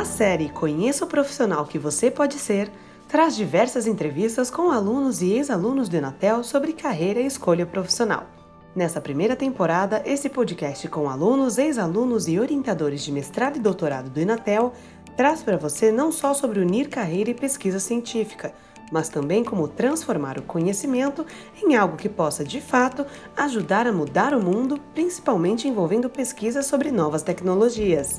A série Conheça o Profissional que Você Pode Ser traz diversas entrevistas com alunos e ex-alunos do Enatel sobre carreira e escolha profissional. Nessa primeira temporada, esse podcast com alunos, ex-alunos e orientadores de mestrado e doutorado do Enatel traz para você não só sobre unir carreira e pesquisa científica, mas também como transformar o conhecimento em algo que possa, de fato, ajudar a mudar o mundo, principalmente envolvendo pesquisas sobre novas tecnologias.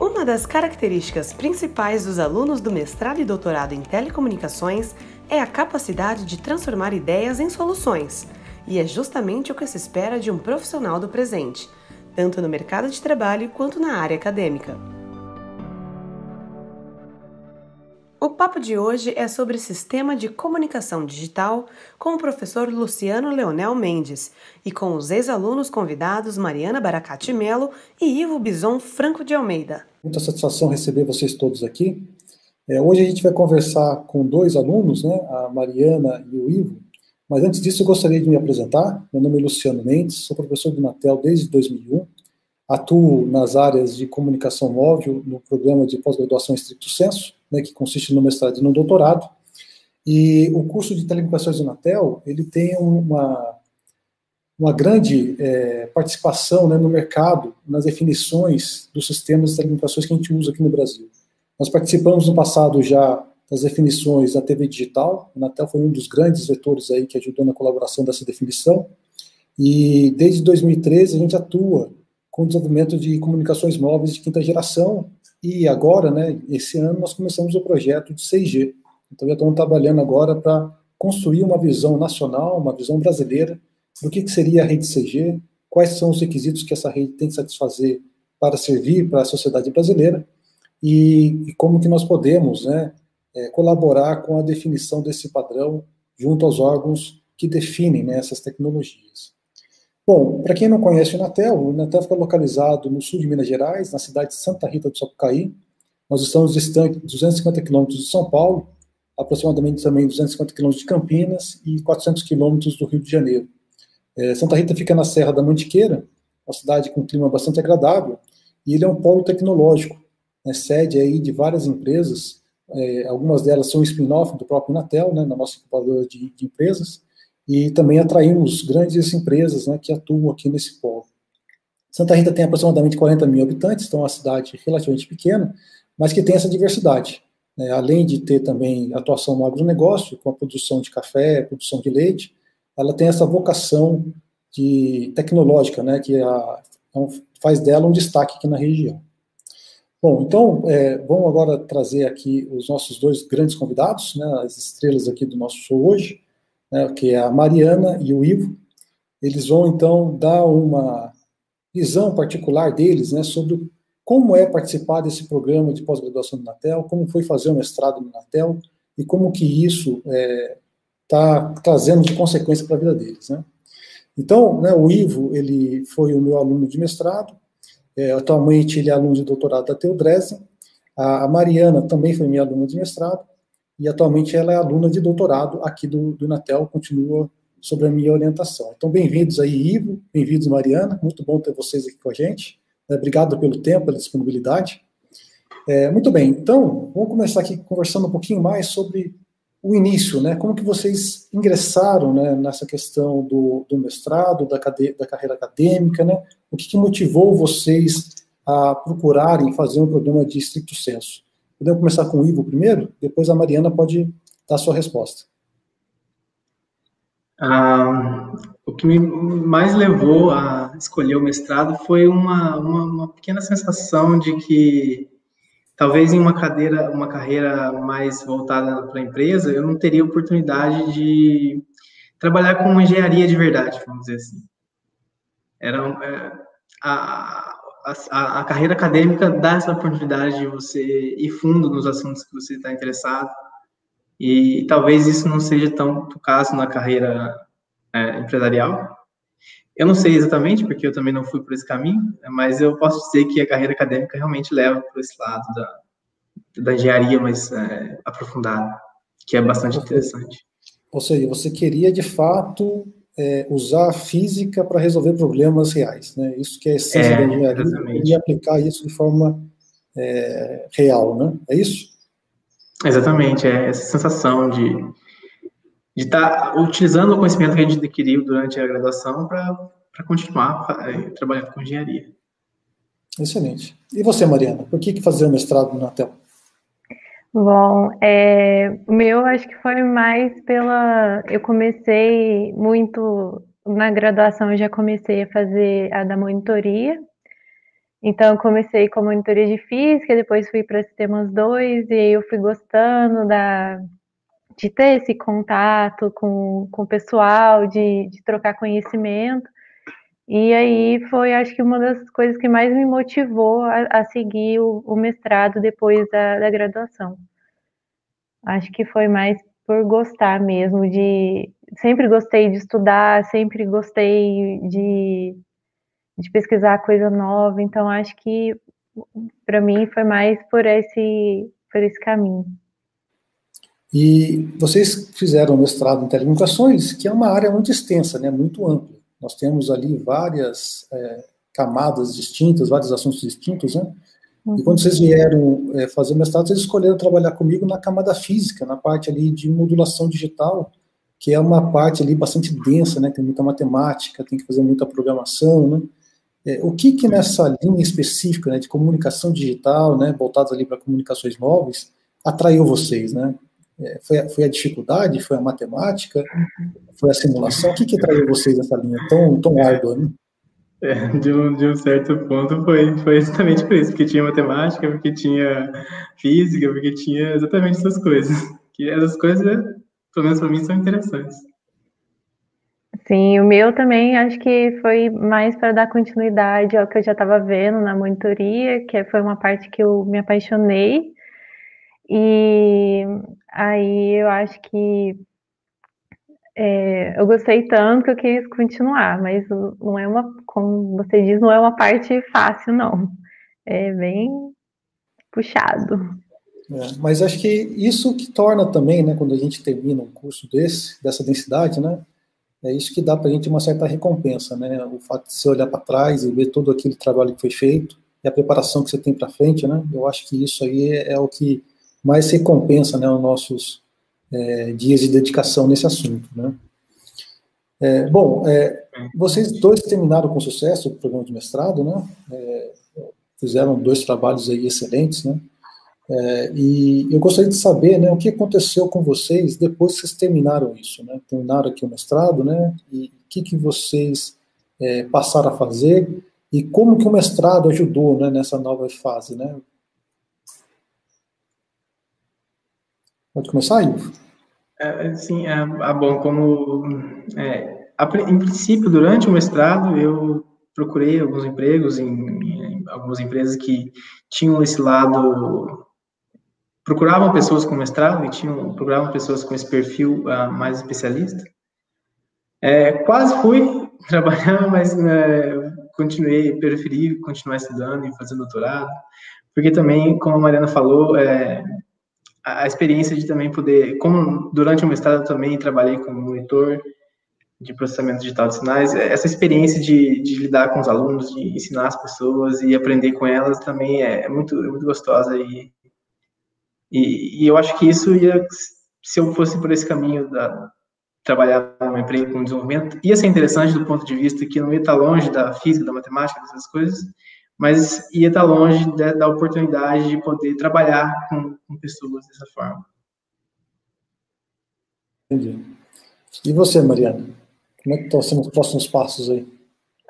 Uma das características principais dos alunos do mestrado e doutorado em telecomunicações é a capacidade de transformar ideias em soluções, e é justamente o que se espera de um profissional do presente, tanto no mercado de trabalho quanto na área acadêmica. O papo de hoje é sobre sistema de comunicação digital com o professor Luciano Leonel Mendes e com os ex-alunos convidados Mariana Baracate Melo e Ivo Bison Franco de Almeida. Muita satisfação receber vocês todos aqui. É, hoje a gente vai conversar com dois alunos, né, a Mariana e o Ivo, mas antes disso eu gostaria de me apresentar. Meu nome é Luciano Mendes, sou professor do Natel desde 2001, atuo nas áreas de comunicação móvel no programa de pós-graduação estricto senso, né, que consiste no mestrado e no doutorado. E o curso de telecomunicações do Natel, ele tem uma, uma grande é, participação né, no mercado, nas definições dos sistemas de telecomunicações que a gente usa aqui no Brasil. Nós participamos no passado já das definições da TV digital, o Natel foi um dos grandes vetores aí que ajudou na colaboração dessa definição, e desde 2013 a gente atua com o desenvolvimento de comunicações móveis de quinta geração, e agora, né, esse ano, nós começamos o projeto de 6G. Então, já estamos trabalhando agora para construir uma visão nacional, uma visão brasileira, do que, que seria a rede 6G, quais são os requisitos que essa rede tem que satisfazer para servir para a sociedade brasileira, e, e como que nós podemos né, é, colaborar com a definição desse padrão junto aos órgãos que definem né, essas tecnologias. Bom, para quem não conhece o Inatel, o Inatel fica localizado no sul de Minas Gerais, na cidade de Santa Rita do Sapucaí. Nós estamos distantes 250 quilômetros de São Paulo, aproximadamente também 250 quilômetros de Campinas e 400 quilômetros do Rio de Janeiro. É, Santa Rita fica na Serra da Mantiqueira, uma cidade com um clima bastante agradável, e ele é um polo tecnológico, né, sede aí de várias empresas, é, algumas delas são spin-off do próprio Inatel, né, na nossa incubadora de, de empresas, e também atraímos grandes empresas né, que atuam aqui nesse polo. Santa Rita tem aproximadamente 40 mil habitantes, então é uma cidade relativamente pequena, mas que tem essa diversidade. Né, além de ter também atuação no agronegócio, com a produção de café, produção de leite, ela tem essa vocação de tecnológica, né, que a, então, faz dela um destaque aqui na região. Bom, então, é, vamos agora trazer aqui os nossos dois grandes convidados, né, as estrelas aqui do nosso show hoje né, que é a Mariana e o Ivo, eles vão então dar uma visão particular deles né, sobre como é participar desse programa de pós-graduação do Natel, como foi fazer o mestrado no Natel e como que isso está é, tá trazendo de consequência para a vida deles. Né. Então, né, o Ivo, ele foi o meu aluno de mestrado, é, atualmente ele é aluno de doutorado da TU Dresden, a, a Mariana também foi minha aluna de mestrado, e atualmente ela é aluna de doutorado aqui do, do Natel, continua sobre a minha orientação. Então, bem-vindos aí, Ivo, bem-vindos, Mariana, muito bom ter vocês aqui com a gente, é, obrigado pelo tempo, pela disponibilidade. É, muito bem, então, vamos começar aqui conversando um pouquinho mais sobre o início, né, como que vocês ingressaram né, nessa questão do, do mestrado, da, cade, da carreira acadêmica, né, o que, que motivou vocês a procurarem fazer um programa de estricto senso? Podemos começar com o Ivo primeiro? Depois a Mariana pode dar a sua resposta. Ah, o que me mais levou a escolher o mestrado foi uma, uma, uma, pequena sensação de que talvez em uma cadeira, uma carreira mais voltada para a empresa, eu não teria oportunidade de trabalhar com engenharia de verdade, vamos dizer assim. Era é, a, a, a, carreira acadêmica dá essa oportunidade de você ir fundo nos assuntos que você está interessado, e talvez isso não seja tão o caso na carreira é, empresarial. Eu não sei exatamente, porque eu também não fui por esse caminho, mas eu posso dizer que a carreira acadêmica realmente leva para esse lado da, da engenharia mais é, aprofundada, que é bastante interessante. Ou seja, você queria de fato é, usar a física para resolver problemas reais, né? Isso que é a essência é, da engenharia e aplicar isso de forma é, real, né? É isso? Exatamente, é essa sensação de de estar tá utilizando o conhecimento que a gente adquiriu durante a graduação para continuar é, trabalhando com engenharia. Excelente. E você, Mariana, por que, que fazer o mestrado no Natel? Bom, é, o meu acho que foi mais pela. Eu comecei muito. Na graduação, eu já comecei a fazer a da monitoria. Então, comecei com a monitoria de física, depois fui para sistemas 2, e aí eu fui gostando da, de ter esse contato com, com o pessoal, de, de trocar conhecimento. E aí foi, acho que, uma das coisas que mais me motivou a, a seguir o, o, mestrado depois da, da graduação. Acho que foi mais por gostar mesmo de. Sempre gostei de estudar, sempre gostei de, de pesquisar coisa nova, então acho que para mim foi mais por esse, por esse caminho. E vocês fizeram mestrado em telecomunicações, que é uma área muito extensa, né, muito ampla. Nós temos ali várias é, camadas distintas, vários assuntos distintos, né? E quando vocês vieram é, fazer mestrado, vocês escolheram trabalhar comigo na camada física, na parte ali de modulação digital, que é uma parte ali bastante densa, né? Tem muita matemática, tem que fazer muita programação, né? É, o que que nessa linha específica, né, de comunicação digital, né, voltados ali para comunicações móveis, atraiu vocês, né? É, foi, a, foi a dificuldade? Foi a matemática? Foi a simulação? O que, que traiu vocês nessa linha tão, tão árdua, né? É, de, um, de um certo ponto foi, foi exatamente por isso, porque tinha matemática, porque tinha física, porque tinha exatamente essas coisas. Que essas coisas, pelo menos para mim, são interessantes. Sim, o meu também acho que foi mais para dar continuidade ao que eu já estava vendo na monitoria, que foi uma parte que eu me apaixonei. E aí eu acho que é, eu gostei tanto que eu quis continuar, mas não é uma, como você diz, não é uma parte fácil, não. É bem puxado. É, mas acho que isso que torna também, né, quando a gente termina um curso desse, dessa densidade, né, é isso que dá para a gente uma certa recompensa, né, o fato de você olhar para trás e ver todo aquele trabalho que foi feito e a preparação que você tem para frente, né, eu acho que isso aí é, é o que mais recompensa né, os nossos é, dias de dedicação nesse assunto. Né? É, bom, é, vocês dois terminaram com sucesso o programa de mestrado, né? É, fizeram dois trabalhos aí excelentes, né? É, e eu gostaria de saber, né, o que aconteceu com vocês depois que vocês terminaram isso, né? Terminaram aqui o mestrado, né? E o que, que vocês é, passaram a fazer e como que o mestrado ajudou, né, nessa nova fase, né? Pode começar, Ivo? É, sim, é, é, bom, como é, a, em princípio, durante o mestrado, eu procurei alguns empregos em, em, algumas empresas que tinham esse lado, procuravam pessoas com mestrado e tinham, procuravam pessoas com esse perfil uh, mais especialista. É, quase fui trabalhar, mas né, continuei, preferi continuar estudando e fazendo doutorado, porque também, como a Mariana falou, é, a experiência de também poder, como durante o mestrado também trabalhei como monitor de processamento digital de sinais, essa experiência de, de lidar com os alunos, de ensinar as pessoas e aprender com elas também é muito, é muito gostosa e, e, e, eu acho que isso ia, se eu fosse por esse caminho da trabalhar numa empresa com desenvolvimento, ia ser interessante do ponto de vista que não ia estar longe da física, da matemática, dessas coisas, mas ia estar longe da, da oportunidade de poder trabalhar com, com, pessoas dessa forma. Entendi. E você, Mariana? Como é que estão sendo os próximos passos aí?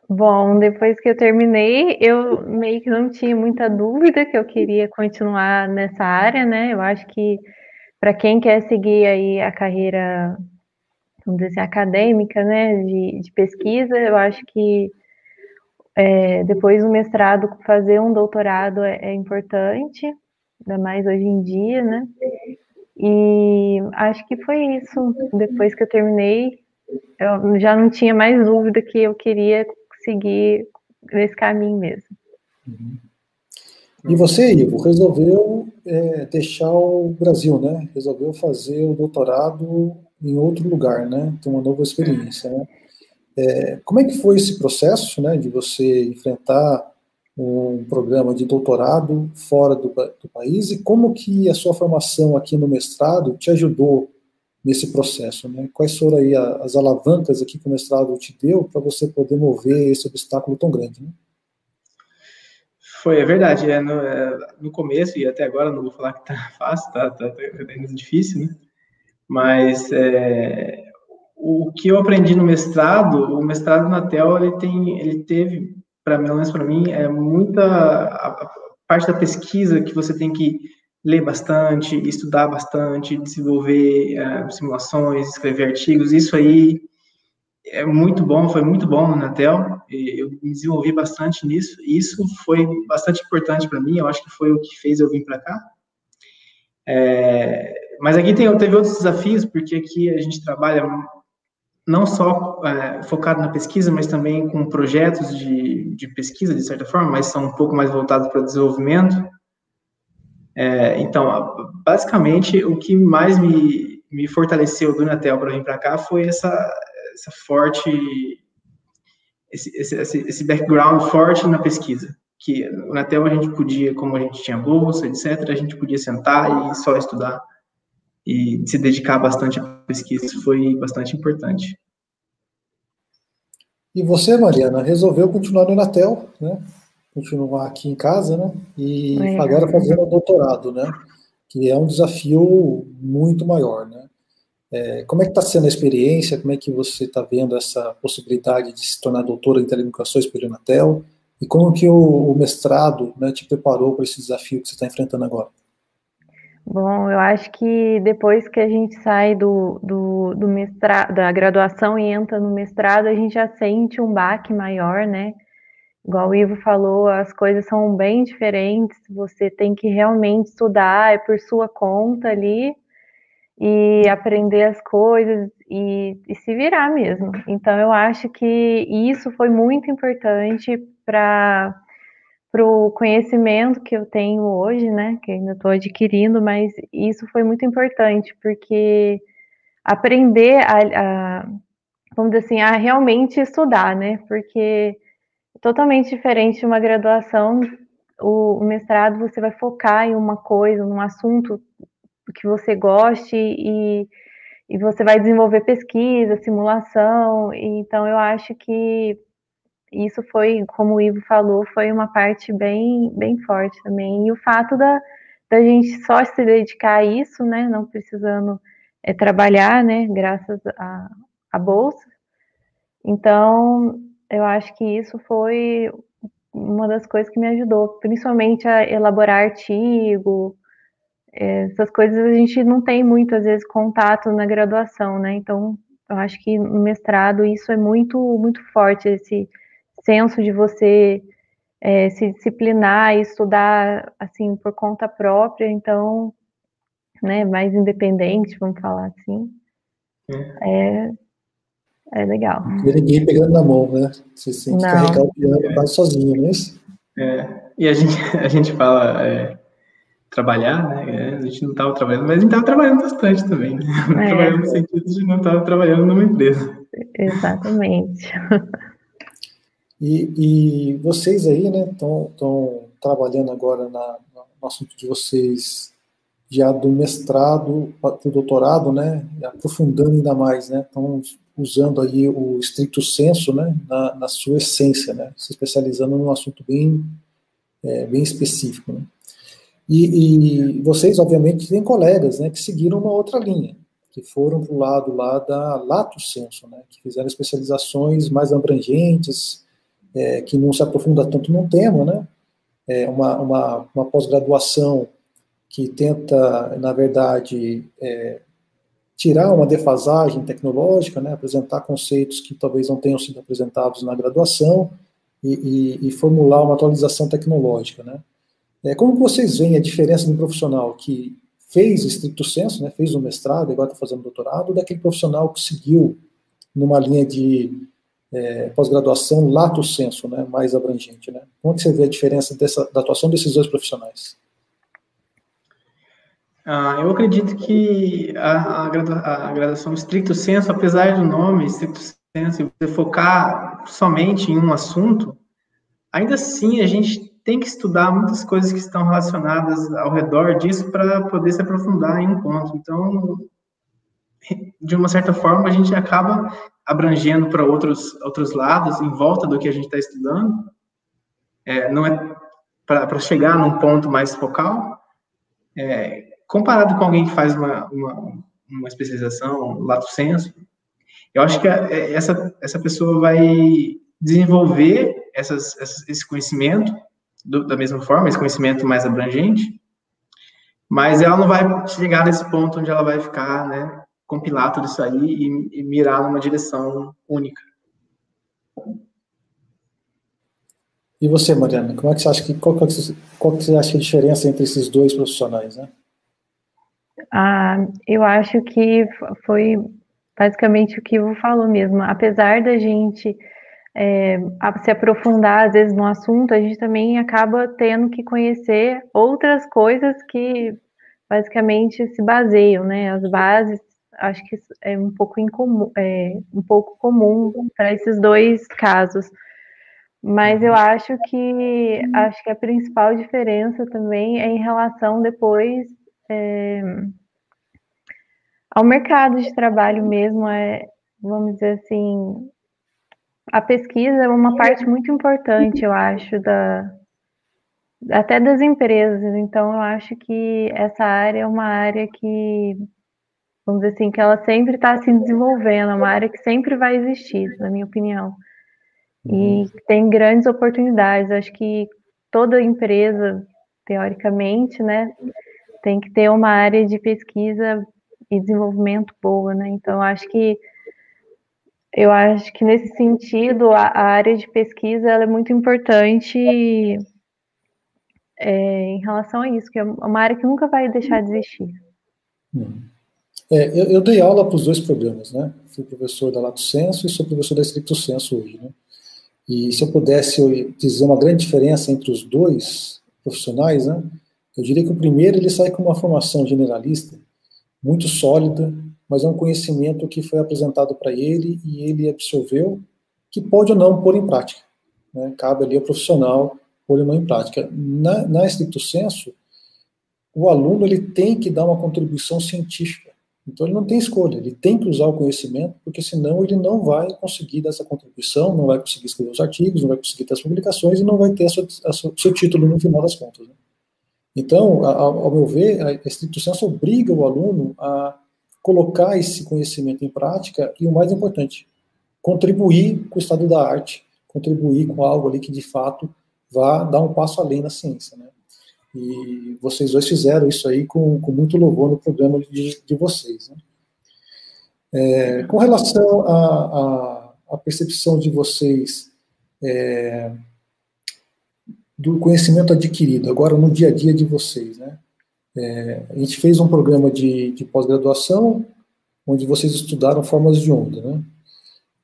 Bom, depois que eu terminei, eu meio que não tinha muita dúvida que eu queria continuar nessa área, né? Eu acho que para quem quer seguir aí a carreira, vamos dizer assim, acadêmica, né, de, de pesquisa, eu acho que é, depois do mestrado, fazer um doutorado é, é, importante, ainda mais hoje em dia, né? E acho que foi isso. Depois que eu terminei, eu já não tinha mais dúvida que eu queria seguir nesse caminho mesmo. E você, Ivo, resolveu é, deixar o Brasil, né? Resolveu fazer o doutorado em outro lugar, né? Ter uma nova experiência, né? É, como é que foi esse processo, né, de você enfrentar um programa de doutorado fora do, do, país e como que a sua formação aqui no mestrado te ajudou nesse processo, né? Quais foram aí as alavancas aqui que o mestrado te deu para você poder mover esse obstáculo tão grande, né? Foi, é verdade. É, no, é, no, começo, e até agora, não vou falar que tá fácil, tá, tá, tá difícil, né? Mas é, o que eu aprendi no mestrado, o mestrado na TEL, ele, tem, ele teve, para pelo menos para mim, é muita a, a parte da pesquisa que você tem que ler bastante, estudar bastante, desenvolver é, simulações, escrever artigos, isso aí é muito bom, foi muito bom no Natel, eu me desenvolvi bastante nisso, isso foi bastante importante para mim, eu acho que foi o que fez eu vir para cá. É, mas aqui tem, teve outros desafios, porque aqui a gente trabalha não só é, focado na pesquisa, mas também com projetos de, de pesquisa, de certa forma, mas são um pouco mais voltados para desenvolvimento. É, então, basicamente, o que mais me, me fortaleceu do Natel para vir para cá foi essa, essa forte, esse, esse, esse background forte na pesquisa. Que no Natel a gente podia, como a gente tinha bolsa, etc., a gente podia sentar e só estudar e se dedicar bastante à pesquisa. Isso foi bastante importante. E você, Mariana, resolveu continuar no Natel, né? Continuar aqui em casa, né? E é. agora fazendo o doutorado, né? Que é um desafio muito maior, né? É, como é que está sendo a experiência? Como é que você está vendo essa possibilidade de se tornar doutora em telecomunicações pelo Inatel? E como que o, o mestrado né, te preparou para esse desafio que você está enfrentando agora? Bom, eu acho que depois que a gente sai do, do, do mestrado, da graduação e entra no mestrado, a gente já sente um baque maior, né? Igual o Ivo falou, as coisas são bem diferentes, você tem que realmente estudar, é por sua conta ali, e aprender as coisas e, e, se virar mesmo. Então, eu acho que isso foi muito importante para o conhecimento que eu tenho hoje, né, que ainda estou adquirindo, mas isso foi muito importante, porque aprender a, a, vamos dizer assim, a realmente estudar, né, porque é totalmente diferente de uma graduação, o, o mestrado você vai focar em uma coisa, num assunto que você goste e, e você vai desenvolver pesquisa, simulação. Então, eu acho que isso foi, como o Ivo falou, foi uma parte bem, bem forte também. E o fato da, da gente só se dedicar a isso, né, não precisando é, trabalhar, né, graças à, à bolsa. Então, eu acho que isso foi uma das coisas que me ajudou, principalmente a elaborar artigo, essas coisas a gente não tem muito, às vezes, contato na graduação, né? Então, eu acho que no mestrado isso é muito, muito forte, esse senso de você é, se disciplinar e estudar, assim, por conta própria, então, né, mais independente, vamos falar assim. É, é legal. E ninguém pegando na mão, né? Você sente não. carregar o piano quase sozinho, não é isso? É, e a gente, a gente fala, é, trabalhar, né? É, a gente não estava trabalhando, mas a gente estava trabalhando bastante também. Né? É. Trabalhando no sentido de não estava trabalhando numa empresa. Exatamente. E, e vocês aí, né, estão trabalhando agora na, no assunto de vocês já do mestrado para o doutorado, né, aprofundando ainda mais, né, estão usando aí o estricto senso, né, na, na sua essência, né, se especializando num assunto bem, é, bem específico, né. E, e, vocês, obviamente, têm colegas né, que seguiram uma outra linha, que foram para o lado lá da lato senso, né, que fizeram especializações mais abrangentes, é, que não se aprofunda tanto no tema, né, é uma, uma, uma pós-graduação que tenta, na verdade, é, tirar uma defasagem tecnológica, né, apresentar conceitos que talvez não tenham sido apresentados na graduação e, e, e formular uma atualização tecnológica, né. É, como vocês veem a diferença de um profissional que fez estricto senso, né, fez um mestrado e agora está fazendo doutorado, daquele profissional que seguiu numa linha de é, pós-graduação lato senso, né, mais abrangente, né? Como que você vê a diferença dessa, da atuação desses dois profissionais? Ah, eu acredito que a, a, a, graduação estricto senso, apesar do nome estricto senso, você focar somente em um assunto, ainda assim a gente tem que estudar muitas coisas que estão relacionadas ao redor disso para poder se aprofundar em um ponto. Então, de uma certa forma, a gente acaba abrangendo para outros, outros lados, em volta do que a gente está estudando. É, não é para chegar num ponto mais focal. É, comparado com alguém que faz uma, uma, uma especialização, lato senso, eu acho que é, essa, essa pessoa vai desenvolver essas, esse conhecimento do, da mesma forma, esse conhecimento mais abrangente, mas ela não vai chegar nesse ponto onde ela vai ficar, né, compilar tudo isso aí e, e mirar numa direção única. E você, Mariana, como é que você acha que qual, que, qual que você acha é a diferença entre esses dois profissionais, né? Ah, eu acho que foi basicamente o que eu falo mesmo. Apesar da gente é, se aprofundar às vezes no assunto, a gente também acaba tendo que conhecer outras coisas que basicamente se baseiam, né? As bases acho que é um pouco incomum, é, um pouco comum para esses dois casos. Mas eu acho que acho que a principal diferença também é em relação depois é, ao mercado de trabalho mesmo, é, vamos dizer assim, a pesquisa é uma parte muito importante, eu acho, da, até das empresas. Então, eu acho que essa área é uma área que vamos dizer assim, que ela sempre está se desenvolvendo, é uma área que sempre vai existir, na minha opinião. E uhum. tem grandes oportunidades. Acho que toda empresa, teoricamente, né, tem que ter uma área de pesquisa e desenvolvimento boa, né? Então, acho que eu acho que nesse sentido a, a área de pesquisa é muito importante é, em relação a isso, que é uma área que nunca vai deixar de existir. Uhum. É, eu, eu, dei aula para os dois programas, né? Fui professor da Lato Senso e sou professor da Stricto Senso hoje, né? E se eu pudesse dizer uma grande diferença entre os dois profissionais, né? Eu diria que o primeiro ele sai com uma formação generalista muito sólida, mas é um conhecimento que foi apresentado para ele e ele absorveu, que pode ou não pôr em prática. Né? Cabe ali ao profissional pôr em prática. Na, na estricto senso, o aluno ele tem que dar uma contribuição científica então ele não tem escolha, ele tem que usar o conhecimento, porque senão ele não vai conseguir dar essa contribuição, não vai conseguir escrever os artigos, não vai conseguir ter as publicações e não vai ter o seu título no final das contas. Né? Então, a, ao meu ver, a senso obriga o aluno a colocar esse conhecimento em prática e, o mais importante, contribuir com o estado da arte, contribuir com algo ali que, de fato, vá dar um passo além na ciência. Né? E vocês dois fizeram isso aí com, com muito louvor no programa de, de vocês. Né? É, com relação à percepção de vocês é, do conhecimento adquirido, agora no dia a dia de vocês, né? É, a gente fez um programa de, de pós-graduação onde vocês estudaram formas de onda, né?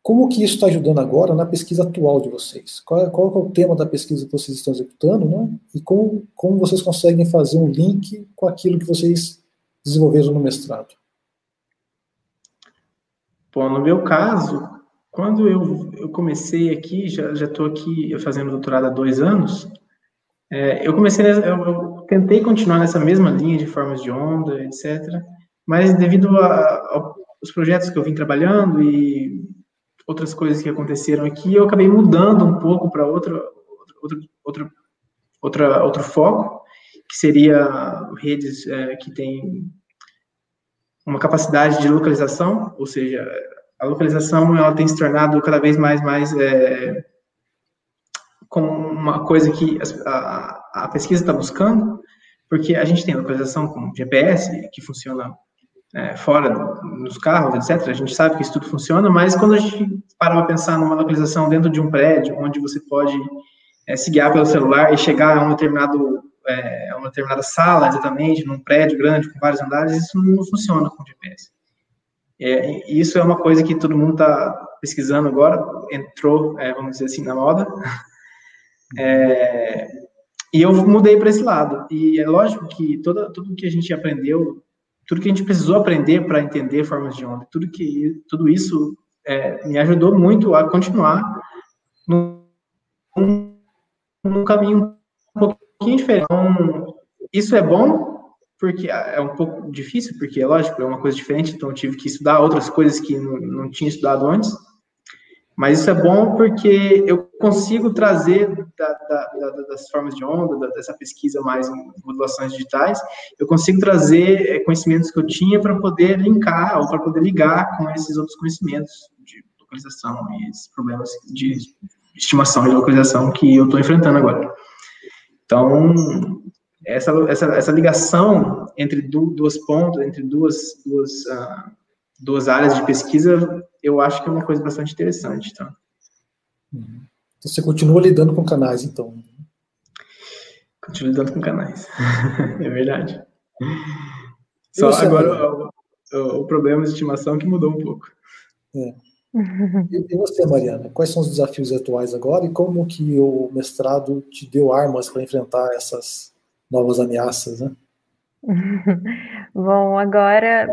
Como que isso está ajudando agora na pesquisa atual de vocês? Qual é, qual é o tema da pesquisa que vocês estão executando, né? E como, como vocês conseguem fazer um link com aquilo que vocês desenvolveram no mestrado? Bom, no meu caso, quando eu, eu comecei aqui, já estou aqui fazendo doutorado há dois anos, é, eu comecei, eu, eu, tentei continuar nessa mesma linha de formas de onda, etc., mas devido aos projetos que eu vim trabalhando e outras coisas que aconteceram aqui, eu acabei mudando um pouco para outro, outro, outro, outra, outro foco, que seria redes é, que tem uma capacidade de localização, ou seja, a localização ela tem se tornado cada vez mais mais é, uma coisa que a, a pesquisa está buscando, porque a gente tem localização com GPS que funciona é, fora nos carros, etc. A gente sabe que isso tudo funciona, mas quando a gente para para pensar numa localização dentro de um prédio, onde você pode é, se guiar pelo celular e chegar a um determinado é, uma determinada sala, exatamente, num prédio grande com vários andares, isso não funciona com GPS. É, isso é uma coisa que todo mundo está pesquisando agora, entrou, é, vamos dizer assim, na moda. É, e eu mudei para esse lado. E é lógico que toda, tudo que a gente aprendeu tudo que a gente precisou aprender para entender formas de onda, tudo que tudo isso é, me ajudou muito a continuar no, no caminho pouquinho diferente. Então, isso é bom, porque é um pouco difícil, porque é lógico, é uma coisa diferente, então eu tive que estudar outras coisas que não, não tinha estudado antes. Mas isso é bom porque eu consigo trazer da, da, da, das formas de onda, dessa pesquisa mais em modulações digitais, eu consigo trazer é, conhecimentos que eu tinha para poder linkar ou para poder ligar com esses outros conhecimentos de localização e esses problemas de estimação e localização que eu estou enfrentando agora. Então, essa, essa, essa ligação entre duas pontas, entre duas, duas, uh, duas áreas de pesquisa, eu acho que é uma coisa bastante interessante. Tá? Então, você continua lidando com canais, então? Continuo lidando com canais. é verdade. Só agora o, o, o, problema de estimação que mudou um pouco. É. E você, Mariana, quais são os desafios atuais agora e como que o mestrado te deu armas para enfrentar essas novas ameaças, né? Bom, agora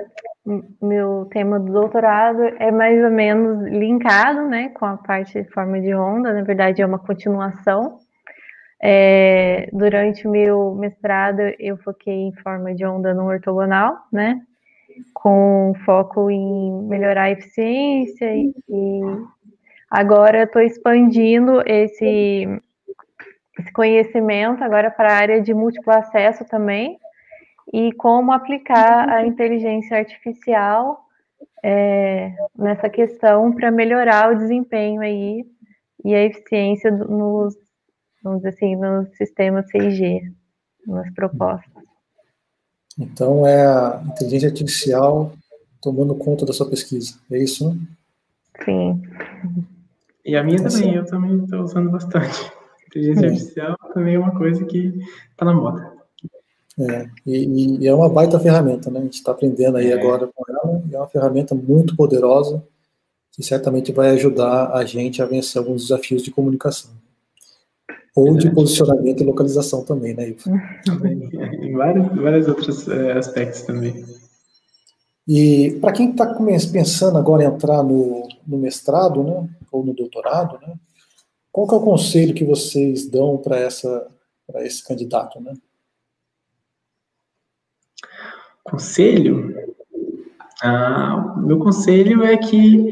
meu tema do doutorado é mais ou menos linkado, né, com a parte de forma de onda, na verdade é uma continuação. É, durante o meu mestrado eu foquei em forma de onda no ortogonal, né, com foco em melhorar a eficiência e, e agora estou expandindo esse, esse conhecimento agora para a área de múltiplo acesso também e como aplicar a inteligência artificial é, nessa questão para melhorar o desempenho aí e a eficiência nos, vamos dizer assim, nos sistemas 6G, nas propostas. Então, é a inteligência artificial tomando conta da sua pesquisa, é isso, né? Sim. E a minha então, também, eu também estou usando bastante. Inteligência artificial também é uma coisa que está na moda. É, e, e, é uma baita ferramenta, né? A gente está aprendendo aí é. agora com ela, é uma ferramenta muito poderosa que certamente vai ajudar a gente a vencer alguns desafios de comunicação. Ou de posicionamento e localização também, né, Ivo? em vários, vários outros é, aspectos também. E para quem está pensando agora em entrar no, no, mestrado, né, ou no doutorado, né, qual que é o conselho que vocês dão para esse candidato, né? Conselho? Ah, meu conselho é que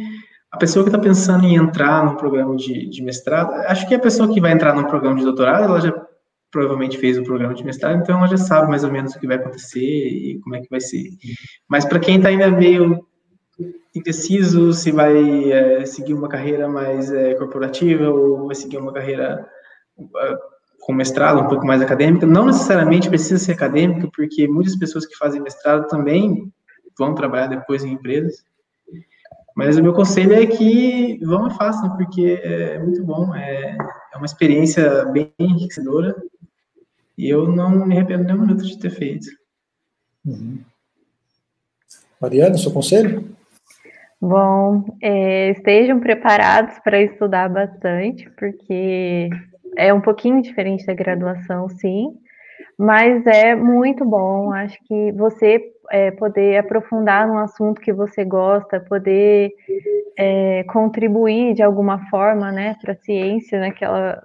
a pessoa que está pensando em entrar no programa de, de, mestrado, acho que a pessoa que vai entrar no programa de doutorado, ela já provavelmente fez o programa de mestrado, então ela já sabe mais ou menos o que vai acontecer e como é que vai ser. Mas para quem está ainda meio indeciso se vai é, seguir uma carreira mais é, corporativa ou vai seguir uma carreira uh, com mestrado, um pouco mais acadêmica, não necessariamente precisa ser acadêmica, porque muitas pessoas que fazem mestrado também vão trabalhar depois em empresas. Mas o meu conselho é que vão e façam, porque é muito bom, é, é uma experiência bem enriquecedora, e eu não me arrependo nem um minuto de ter feito. Uhum. Mariana, seu conselho? Bom, é, estejam preparados para estudar bastante, porque é um pouquinho diferente da graduação, sim, mas é muito bom. Acho que você é, poder aprofundar num assunto que você gosta, poder é, contribuir de alguma forma, né, para a ciência naquela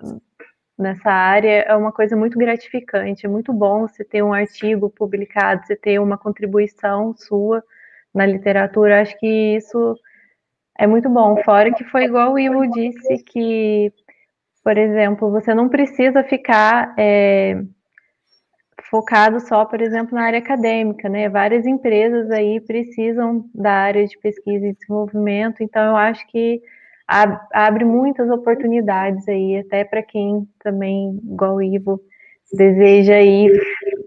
nessa área é uma coisa muito gratificante. É muito bom você ter um artigo publicado, você ter uma contribuição sua na literatura. Acho que isso é muito bom. Fora que foi igual o Ivo disse que, por exemplo, você não precisa ficar é, focado só, por exemplo, na área acadêmica, né? Várias empresas aí precisam da área de pesquisa e desenvolvimento, então eu acho que abre muitas oportunidades aí, até para quem também, igual o Ivo, deseja ir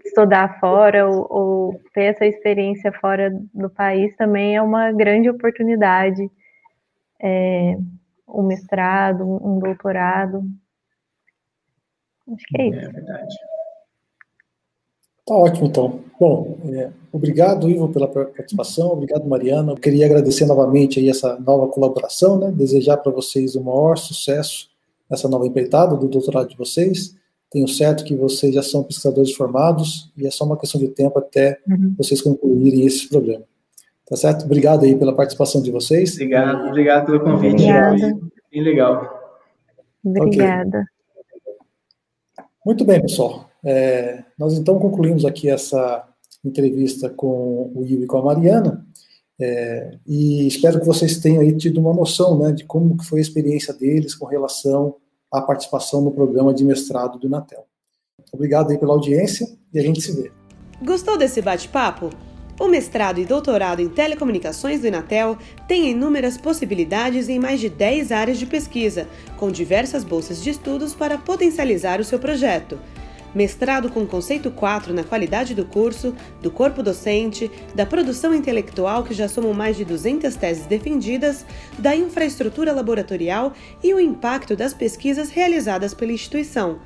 estudar fora ou, ou, ter essa experiência fora do país também é uma grande oportunidade. É, um mestrado, um doutorado. Acho que é, é isso. É verdade. Tá ótimo, então. Bom, é, obrigado, Ivo, pela participação, obrigado, Mariana. Eu queria agradecer novamente aí essa nova colaboração, né? desejar para vocês o maior sucesso nessa nova empreitada do doutorado de vocês. Tenho certo que vocês já são pesquisadores formados e é só uma questão de tempo até uhum. vocês concluírem esse programa. Tá certo? Obrigado aí pela participação de vocês. Obrigado, obrigado pelo convite. Obrigada. Bem legal. Obrigada. Okay. Muito bem, pessoal. É, nós então concluímos aqui essa entrevista com o Will e com a Mariana. É, e espero que vocês tenham aí tido uma noção né, de como foi a experiência deles com relação à participação no programa de mestrado do Inatel. Obrigado aí pela audiência e a gente se vê. Gostou desse bate-papo? O mestrado e doutorado em telecomunicações do Inatel tem inúmeras possibilidades em mais de 10 áreas de pesquisa, com diversas bolsas de estudos para potencializar o seu projeto mestrado com conceito 4 na qualidade do curso, do corpo docente, da produção intelectual, que já somam mais de 200 teses defendidas, da infraestrutura laboratorial e o impacto das pesquisas realizadas pela instituição.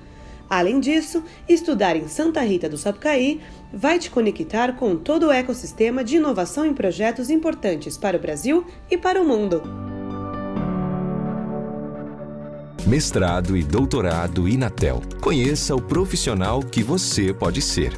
Além disso, estudar em Santa Rita do Sapucaí vai te conectar com todo o ecossistema de inovação em projetos importantes para o Brasil e para o mundo. mestrado e doutorado Inatel. Conheça o profissional que você pode ser.